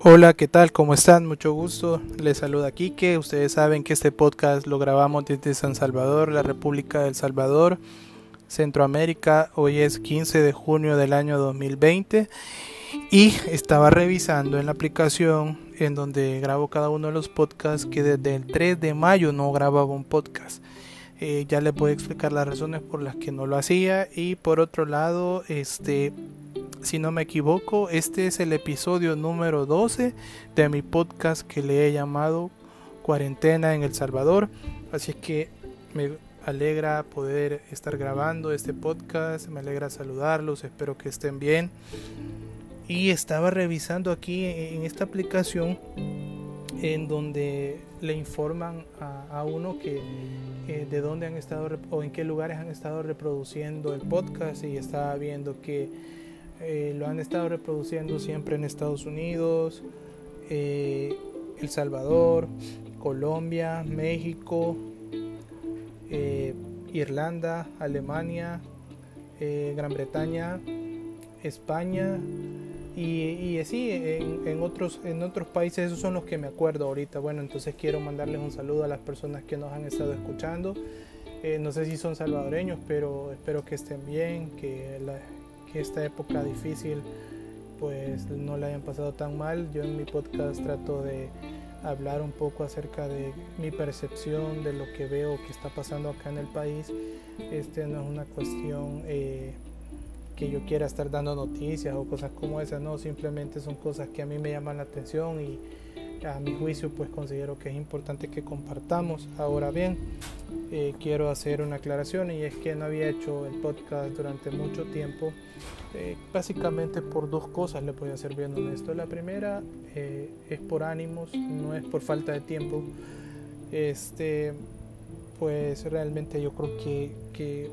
Hola, ¿qué tal? ¿Cómo están? Mucho gusto. Les saluda Kike. Ustedes saben que este podcast lo grabamos desde San Salvador, la República del Salvador, Centroamérica. Hoy es 15 de junio del año 2020 y estaba revisando en la aplicación en donde grabo cada uno de los podcasts que desde el 3 de mayo no grababa un podcast. Eh, ya les voy a explicar las razones por las que no lo hacía y por otro lado, este si no me equivoco, este es el episodio número 12 de mi podcast que le he llamado Cuarentena en El Salvador. Así que me alegra poder estar grabando este podcast, me alegra saludarlos, espero que estén bien. Y estaba revisando aquí en esta aplicación en donde le informan a, uno que eh, de dónde han estado o en qué lugares han estado reproduciendo el podcast y estaba viendo que eh, lo han estado reproduciendo siempre en Estados Unidos, eh, El Salvador, Colombia, México, eh, Irlanda, Alemania, Gran Bretaña, España y, así en, otros, en otros países, esos son los que me acuerdo ahorita. Bueno, entonces quiero mandarles un saludo a las personas que nos han estado escuchando. no sé si son salvadoreños, pero espero que estén bien, que que esta época difícil pues no la hayan pasado tan mal. Yo en mi podcast trato de hablar un poco acerca de mi percepción de lo que veo que está pasando acá en el país. Este no es una cuestión eh, que yo quiera estar dando noticias o cosas como esas, no, simplemente son cosas que a mí me llaman la atención y a mi juicio pues considero que es importante que compartamos. Ahora bien, eh, quiero hacer una aclaración y es que no había hecho el podcast durante mucho tiempo, eh, básicamente por dos cosas le voy a ser bien honesto. La primera eh, es por ánimos, no es por falta de tiempo. Este, pues realmente yo creo que, que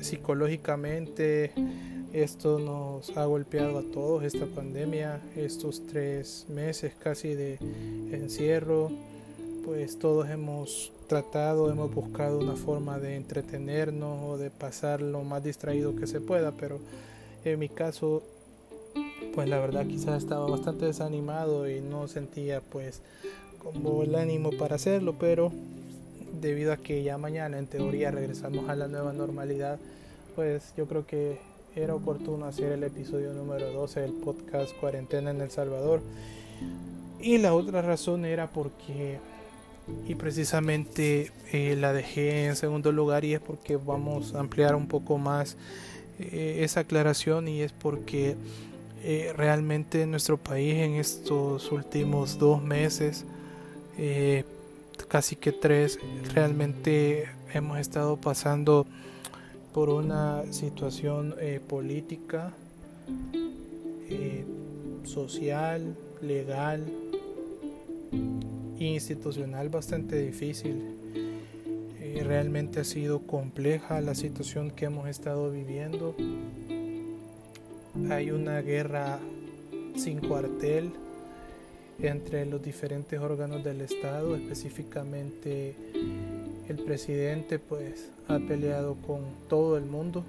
psicológicamente esto nos ha golpeado a todos, esta pandemia, estos tres meses casi de encierro, pues todos hemos tratado, hemos buscado una forma de entretenernos o de pasar lo más distraído que se pueda, pero en mi caso, pues la verdad quizás estaba bastante desanimado y no sentía pues como el ánimo para hacerlo, pero debido a que ya mañana en teoría regresamos a la nueva normalidad, pues yo creo que era oportuno hacer el episodio número 12 del podcast Cuarentena en El Salvador. Y la otra razón era porque, y precisamente eh, la dejé en segundo lugar, y es porque vamos a ampliar un poco más eh, esa aclaración, y es porque eh, realmente en nuestro país en estos últimos dos meses, casi que tres, realmente hemos estado pasando por una situación eh, política, eh, social, legal e institucional bastante difícil. Eh, realmente ha sido compleja la situación que hemos estado viviendo. Hay una guerra sin cuartel entre los diferentes órganos del Estado, específicamente el presidente pues ha peleado con todo el mundo,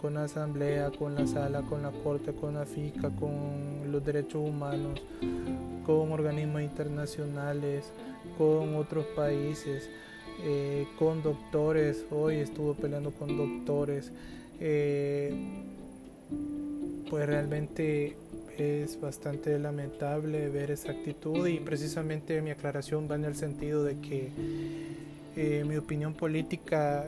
con la asamblea, con la sala, con la corte, con la FICA, con los derechos humanos, con organismos internacionales, con otros países, eh, con doctores, hoy estuvo peleando con doctores, eh, pues realmente es bastante lamentable ver esa actitud y precisamente mi aclaración va en el sentido de que eh, mi opinión política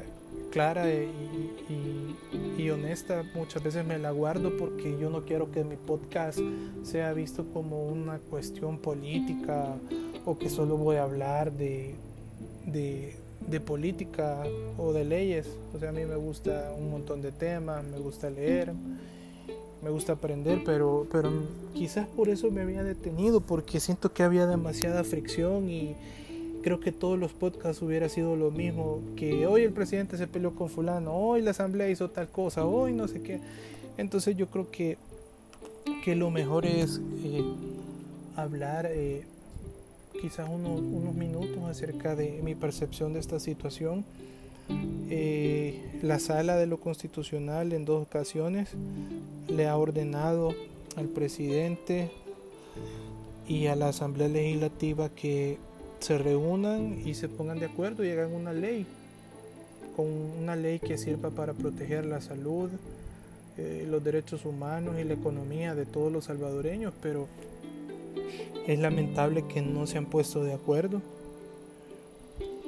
clara y, honesta muchas veces me la guardo porque yo no quiero que mi podcast sea visto como una cuestión política o que solo voy a hablar de, de, política o de leyes. O sea, a mí me gusta un montón de temas, me gusta leer, me gusta aprender, pero, pero quizás por eso me había detenido, porque siento que había demasiada fricción y, creo que todos los podcasts hubiera sido lo mismo, que hoy el presidente se peleó con fulano, hoy la asamblea hizo tal cosa, hoy no sé qué. Entonces yo creo que, que lo mejor es eh, hablar eh, quizás unos, unos, minutos acerca de mi percepción de esta situación. Eh, la sala de lo constitucional en dos ocasiones le ha ordenado al presidente y a la Asamblea Legislativa que se reúnan y se pongan de acuerdo y hagan una ley, con una ley que sirva para proteger la salud, eh, los derechos humanos y la economía de todos los salvadoreños, pero es lamentable que no se han puesto de acuerdo.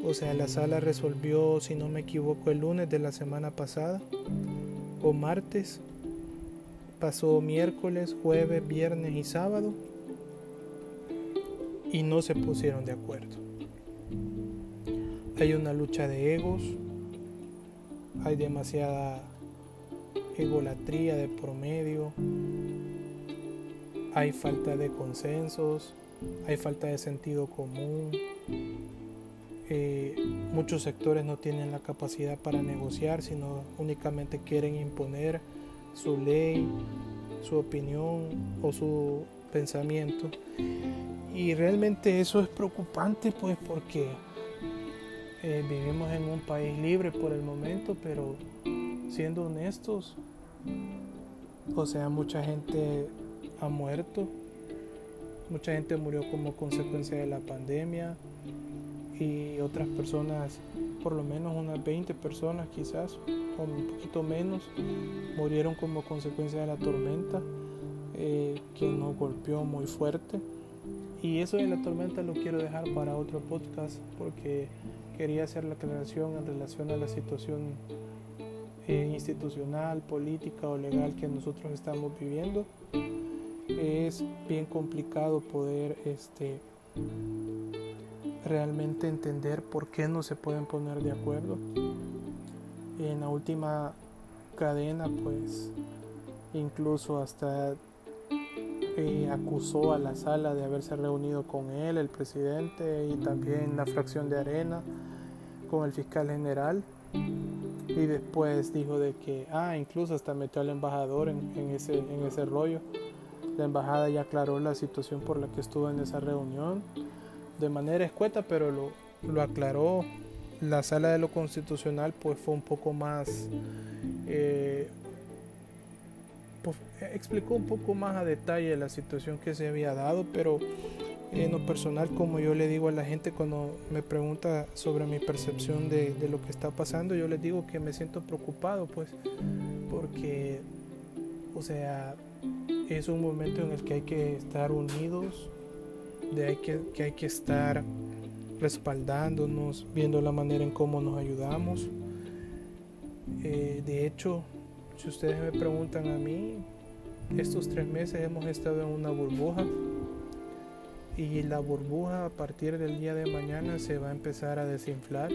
O sea, la sala resolvió, si no me equivoco, el lunes de la semana pasada o martes. Pasó miércoles, jueves, viernes y sábado y no se pusieron de acuerdo. Hay una lucha de egos, hay demasiada egolatría de promedio, hay falta de consensos, hay falta de sentido común. Eh, muchos sectores no tienen la capacidad para negociar, sino únicamente quieren imponer su ley, su opinión o su pensamiento. Y realmente eso es preocupante pues porque eh, vivimos en un país libre por el momento, pero siendo honestos, o sea, mucha gente ha muerto, mucha gente murió como consecuencia de la pandemia y otras personas, por lo menos unas 20 personas quizás, o un poquito menos, murieron como consecuencia de la tormenta eh, nos golpeó muy fuerte. Y eso de la tormenta lo quiero dejar para otro podcast porque quería hacer la aclaración en relación a la situación eh, institucional, política o legal que nosotros estamos viviendo. Es bien complicado poder este, realmente entender por qué no se pueden poner de acuerdo. En la última cadena, pues, incluso hasta acusó a la sala de haberse reunido con él, el presidente, y también la fracción de Arena, con el fiscal general. Y después dijo de que, ah, incluso hasta metió al embajador en, ese, en ese rollo. La embajada ya aclaró la situación por la que estuvo en esa reunión de manera escueta, pero lo, lo aclaró. La sala de lo constitucional pues fue un poco más eh, explicó un poco más a detalle la situación que se había dado, pero en lo personal, como yo le digo a la gente cuando me pregunta sobre mi percepción de, lo que está pasando, yo les digo que me siento preocupado, pues, porque, o sea, es un momento en el que hay que estar unidos, de hay que, que hay que estar respaldándonos, viendo la manera en cómo nos ayudamos. Eh, de hecho, si ustedes me preguntan a mí, estos tres meses hemos estado en una burbuja y la burbuja a partir del día de mañana se va a empezar a desinflar.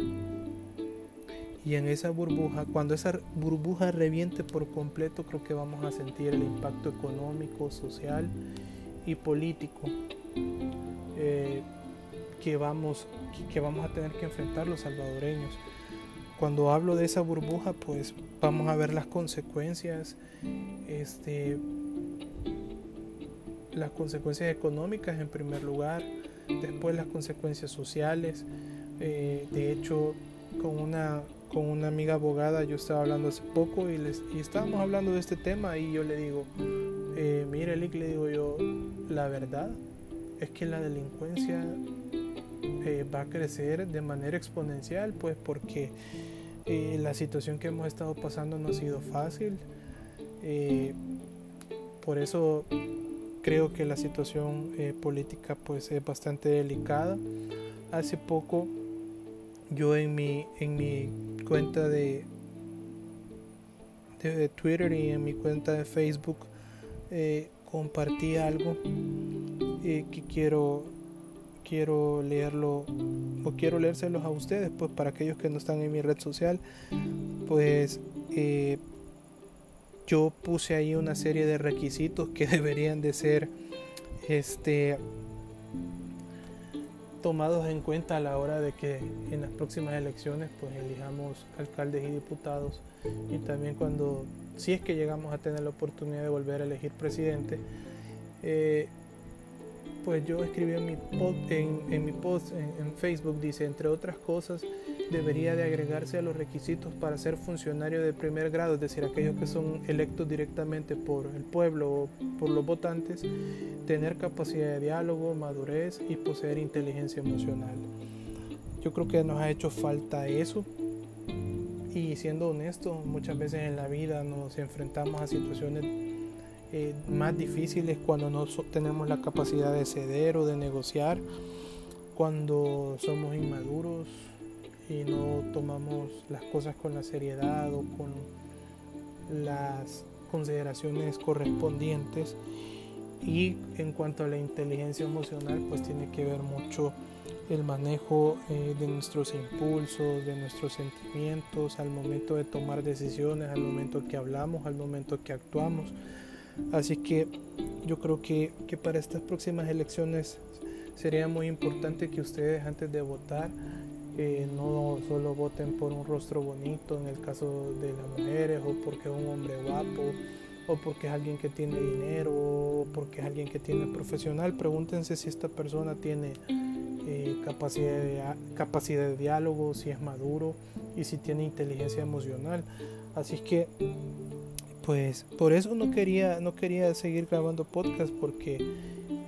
Y en esa burbuja, cuando esa burbuja reviente por completo, creo que vamos a sentir el impacto económico, social y político eh, que, vamos, que vamos a tener que enfrentar los salvadoreños cuando hablo de esa burbuja, pues vamos a ver las consecuencias, este, las consecuencias económicas en primer lugar, después las consecuencias sociales. Eh, de hecho, con una, con una amiga abogada yo estaba hablando hace poco y, les, y estábamos hablando de este tema y yo le digo, eh, mire, Lick, le digo yo, la verdad es que la delincuencia eh, va a crecer de manera exponencial, pues porque eh, la situación que hemos estado pasando no ha sido fácil. Eh, por eso creo que la situación política pues es bastante delicada. Hace poco yo en mi, en mi cuenta de, de, Twitter y en mi cuenta de Facebook compartí algo que quiero quiero leerlo o quiero leérselos a ustedes, pues para aquellos que no están en mi red social, pues eh, yo puse ahí una serie de requisitos que deberían de ser este tomados en cuenta a la hora de que en las próximas elecciones pues elijamos alcaldes y diputados. Y también cuando si es que llegamos a tener la oportunidad de volver a elegir presidente eh, pues yo escribí en mi, en, mi post en, Facebook, dice, entre otras cosas, debería de agregarse a los requisitos para ser funcionario de primer grado, es decir, aquellos que son electos directamente por el pueblo o por los votantes, tener capacidad de diálogo, madurez y poseer inteligencia emocional. Yo creo que nos ha hecho falta eso y siendo honesto, muchas veces en la vida nos enfrentamos a situaciones eh, más difíciles cuando no tenemos la capacidad de ceder o de negociar, cuando somos inmaduros y no tomamos las cosas con la seriedad o con las consideraciones correspondientes. Y en cuanto a la inteligencia emocional, pues tiene que ver mucho el manejo eh, de nuestros impulsos, de nuestros sentimientos al momento de tomar decisiones, al momento que hablamos, al momento que actuamos. Así que yo creo que, que para estas próximas elecciones sería muy importante que ustedes antes de votar eh, no solo voten por un rostro bonito en el caso de las mujeres o porque es un hombre guapo o porque es alguien que tiene dinero o porque es alguien que tiene profesional. Pregúntense si esta persona tiene eh, capacidad, de, capacidad de diálogo, si es maduro y si tiene inteligencia emocional. Así que, pues, por eso no quería, no quería seguir grabando podcast porque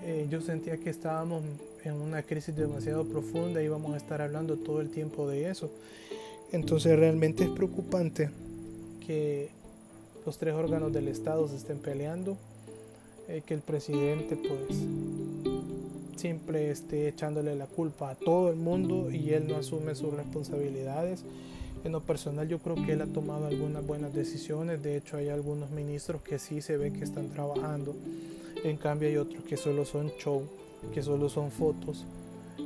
eh, yo sentía que estábamos en una crisis demasiado profunda y vamos a estar hablando todo el tiempo de eso. Entonces realmente es preocupante que los tres órganos del Estado se estén peleando, eh, que el presidente pues siempre esté echándole la culpa a todo el mundo y él no asume sus responsabilidades. En lo personal yo creo que él ha tomado algunas buenas decisiones, de hecho hay algunos ministros que sí se ve que están trabajando, en cambio hay otros que solo son show, que solo son fotos.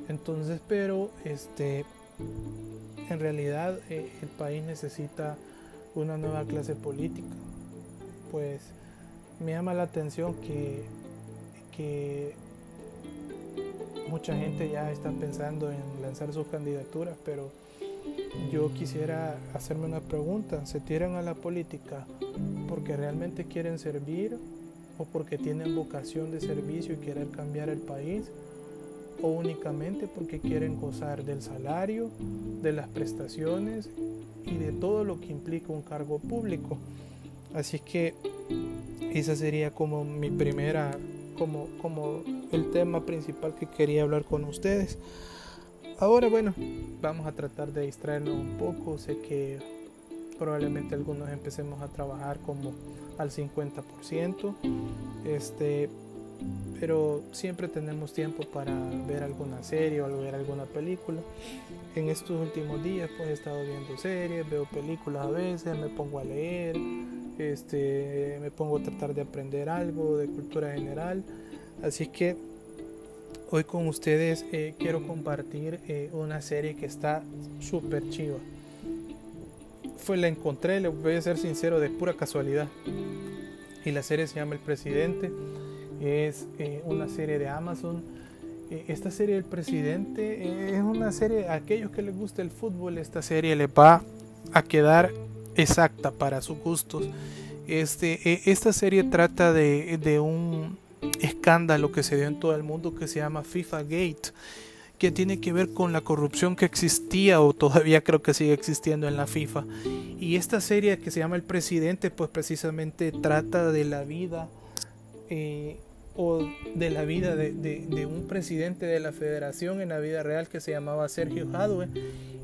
Entonces, pero este en realidad eh, el país necesita una nueva clase política. Pues me llama la atención que, que mucha gente ya está pensando en lanzar sus candidaturas, pero yo quisiera hacerme una pregunta. ¿Se tiran a la política porque realmente quieren servir o porque tienen vocación de servicio y querer cambiar el país? ¿O únicamente porque quieren gozar del salario, de las prestaciones y de todo lo que implica un cargo público? Así que esa sería como mi primera como, como el tema principal que quería hablar con ustedes. Ahora, bueno, vamos a tratar de distraernos un poco. Sé que probablemente algunos empecemos a trabajar como al 50%, este, pero siempre tenemos tiempo para ver alguna serie o ver alguna película. En estos últimos días pues he estado viendo series, veo películas a veces, me pongo a leer, este, me pongo a tratar de aprender algo de cultura general. Así que hoy con ustedes eh, quiero compartir eh, una serie que está súper chiva. Fue la encontré, le voy a ser sincero, de pura casualidad. Y la serie se llama El Presidente. Es eh, una serie de Amazon. esta serie del Presidente es una serie, a aquellos que les gusta el fútbol, esta serie les va a quedar exacta para sus gustos. Este, esta serie trata de, un escándalo que se dio en todo el mundo que se llama FIFA Gate, que tiene que ver con la corrupción que existía o todavía creo que sigue existiendo en la FIFA. Y esta serie que se llama El Presidente, pues precisamente trata de la vida eh, o de la vida de, un presidente de la federación en la vida real que se llamaba Sergio Jadwe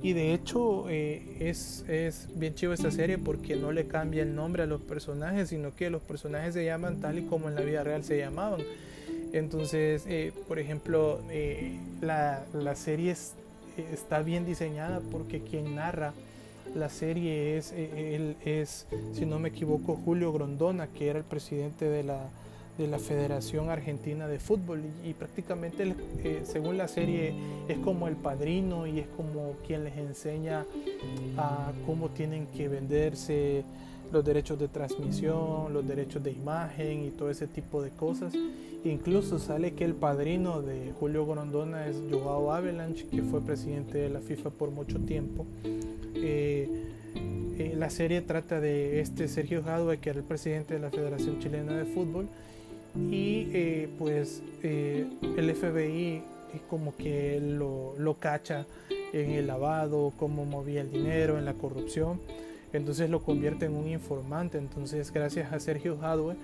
y de hecho eh, es, es, bien chivo esta serie porque no le cambia el nombre a los personajes, sino que los personajes se llaman tal y como en la vida real se llamaban. Entonces, eh, por ejemplo, eh, la, la, serie está bien diseñada porque quien narra la serie es, él es, si no me equivoco, Julio Grondona, que era el presidente de la, de la Federación Argentina de Fútbol y, prácticamente eh, según la serie es como el padrino y es como quien les enseña a cómo tienen que venderse los derechos de transmisión, los derechos de imagen y todo ese tipo de cosas. Incluso sale que el padrino de Julio Grondona es Joao Avalanche, que fue presidente de la FIFA por mucho tiempo. Eh, eh, la serie trata de este Sergio Jadue, que era el presidente de la Federación Chilena de Fútbol, y eh, pues eh, el FBI como que lo, lo cacha en el lavado, cómo movía el dinero, en la corrupción. Entonces lo convierte en un informante. Entonces gracias a Sergio Jadwe,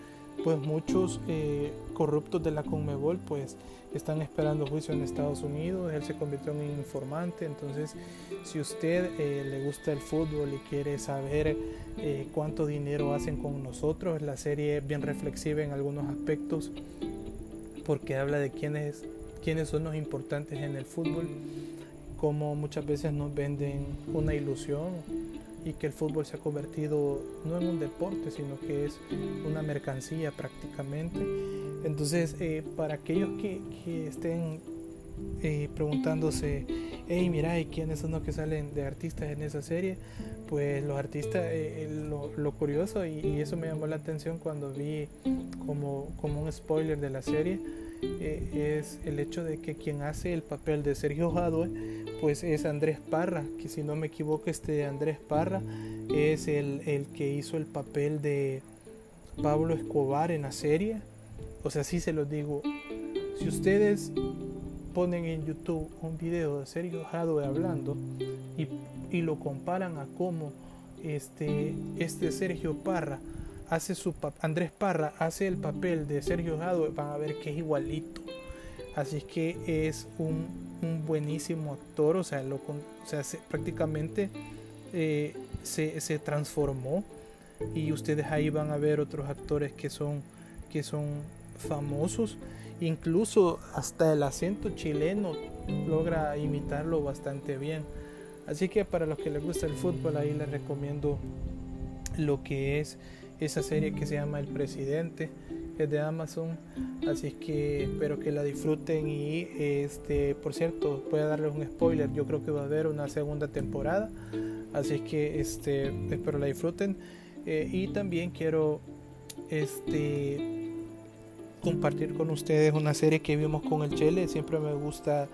pues muchos eh, corruptos de la Conmebol pues están esperando juicio en Estados Unidos. Él se convirtió en informante. Entonces si usted eh, le gusta el fútbol y quiere saber eh, cuánto dinero hacen con nosotros, la serie es bien reflexiva en algunos aspectos porque habla de quiénes, quiénes son los importantes en el fútbol como muchas veces nos venden una ilusión y que el fútbol se ha convertido no en un deporte, sino que es una mercancía prácticamente. Entonces, eh, para aquellos que, que estén eh, preguntándose, hey, mira, ¿y quiénes son los que salen de artistas en esa serie? Pues los artistas, eh, lo, lo, curioso, y, y, eso me llamó la atención cuando vi como, como un spoiler de la serie, es el hecho de que quien hace el papel de Sergio Jadwe pues es Andrés Parra, que si no me equivoco este Andrés Parra es el, el que hizo el papel de Pablo Escobar en la serie. O sea, sí se los digo, si ustedes ponen en YouTube un video de Sergio Jadwe hablando y, y, lo comparan a cómo este, este Sergio Parra hace su Andrés Parra hace el papel de Sergio Jadwe, van a ver que es igualito. Así es que es un buenísimo actor, o sea, lo, o sea prácticamente eh, se, se, transformó y ustedes ahí van a ver otros actores que son, que son famosos, incluso hasta el acento chileno logra imitarlo bastante bien. Así que para los que les gusta el fútbol, ahí les recomiendo lo que es esa serie que se llama El Presidente de Amazon así es que espero que la disfruten y este por cierto voy a darles un spoiler yo creo que va a haber una segunda temporada así es que este espero la disfruten eh, y también quiero este compartir con ustedes una serie que vimos con el Chele siempre me gusta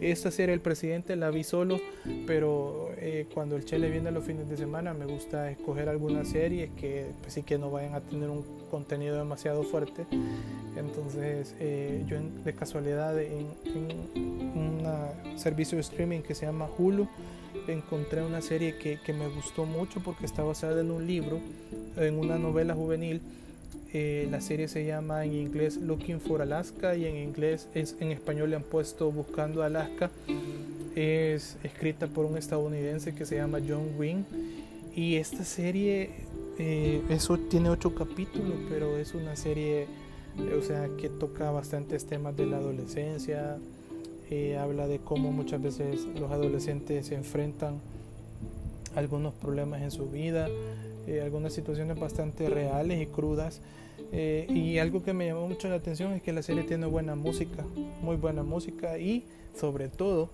esta serie El Presidente la vi solo, pero eh, cuando el Chele viene los fines de semana me gusta escoger algunas series que pues, sí que no vayan a tener un contenido demasiado fuerte. Entonces eh, yo de casualidad en, un servicio de streaming que se llama Hulu encontré una serie que, que me gustó mucho porque está basada en un libro, en una novela juvenil eh, la serie se llama en inglés Looking for Alaska y en inglés es en español le han puesto Buscando Alaska. Es escrita por un estadounidense que se llama John Wynne y esta serie eh, eso tiene ocho capítulos, pero es una serie o sea que toca bastantes temas de la adolescencia. Eh, habla de cómo muchas veces los adolescentes se enfrentan a algunos problemas en su vida, algunas situaciones bastante reales y crudas eh, y algo que me llamó mucho la atención es que la serie tiene buena música, muy buena música y sobre todo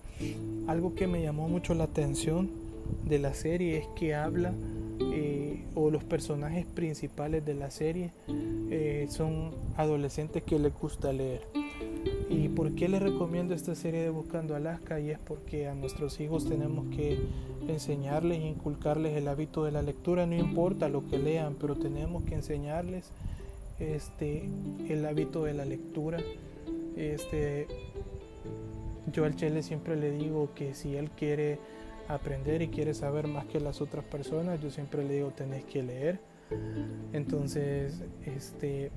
algo que me llamó mucho la atención de la serie es que habla eh, o los personajes principales de la serie eh, son adolescentes que les gusta leer. ¿Y por qué les recomiendo esta serie de Buscando Alaska? Y es porque a nuestros hijos tenemos que enseñarles, inculcarles el hábito de la lectura, no importa lo que lean, pero tenemos que enseñarles este, el hábito de la lectura. Este, yo al Chele siempre le digo que si él quiere aprender y quiere saber más que las otras personas, yo siempre le digo tenés que leer. Entonces, este,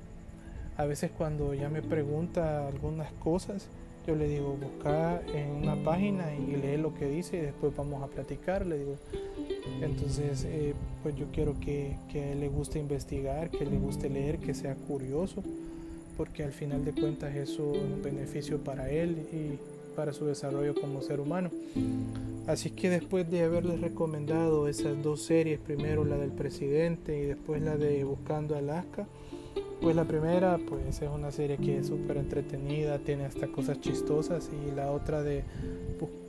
a veces cuando ya me pregunta algunas cosas, yo le digo busca en una página y lee lo que dice y después vamos a platicar. Le digo, entonces, eh, pues yo quiero que, que le guste investigar, que le guste leer, que sea curioso, porque al final de cuentas eso es un beneficio para él y para su desarrollo como ser humano. Así que después de haberles recomendado esas dos series, primero la del presidente y después la de Buscando Alaska, pues la primera pues es una serie que es súper entretenida, tiene hasta cosas chistosas y la otra de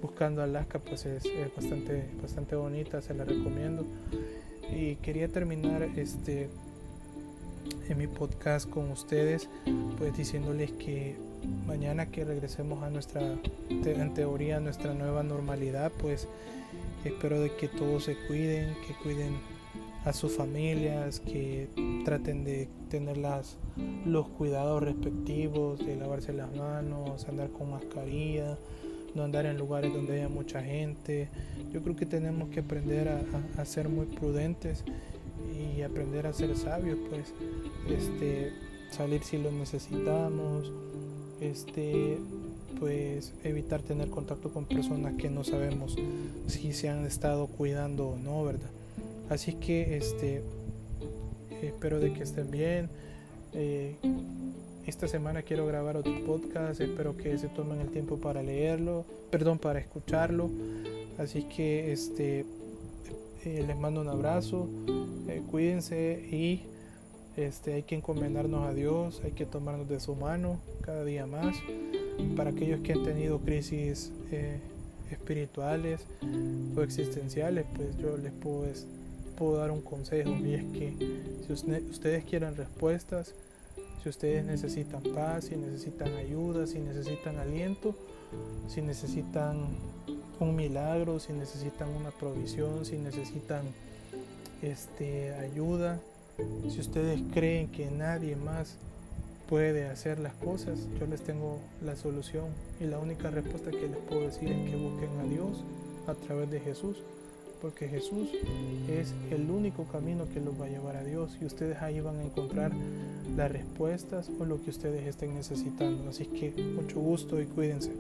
Buscando Alaska pues es, bastante, bastante bonita, se la recomiendo. Y quería terminar este en mi podcast con ustedes pues diciéndoles que mañana que regresemos a nuestra en teoría nuestra nueva normalidad pues espero de que todos se cuiden que cuiden a sus familias que traten de tener las, los cuidados respectivos de lavarse las manos andar con mascarilla no andar en lugares donde haya mucha gente. Yo creo que tenemos que aprender a, ser muy prudentes y aprender a ser sabios, pues, este, salir si lo necesitamos, este, pues evitar tener contacto con personas que no sabemos si se han estado cuidando o no, ¿verdad? Así que este espero de que estén bien. Eh, esta semana quiero grabar otro podcast, espero que se tomen el tiempo para leerlo, perdón, para escucharlo. Así que este eh, les mando un abrazo, eh, cuídense y este, hay que encomendarnos a Dios, hay que tomarnos de su mano cada día más. Para aquellos que han tenido crisis espirituales o existenciales, pues yo les puedo puedo dar un consejo y es que si ustedes quieren respuestas, si ustedes necesitan paz, si necesitan ayuda, si necesitan aliento, si necesitan un milagro, si necesitan una provisión, si necesitan este, ayuda, si ustedes creen que nadie más puede hacer las cosas, yo les tengo la solución. Y la única respuesta que les puedo decir es que busquen a Dios a través de Jesús porque Jesús es el único camino que los va a llevar a Dios y ustedes ahí van a encontrar las respuestas o lo que ustedes estén necesitando. Así que mucho gusto y cuídense.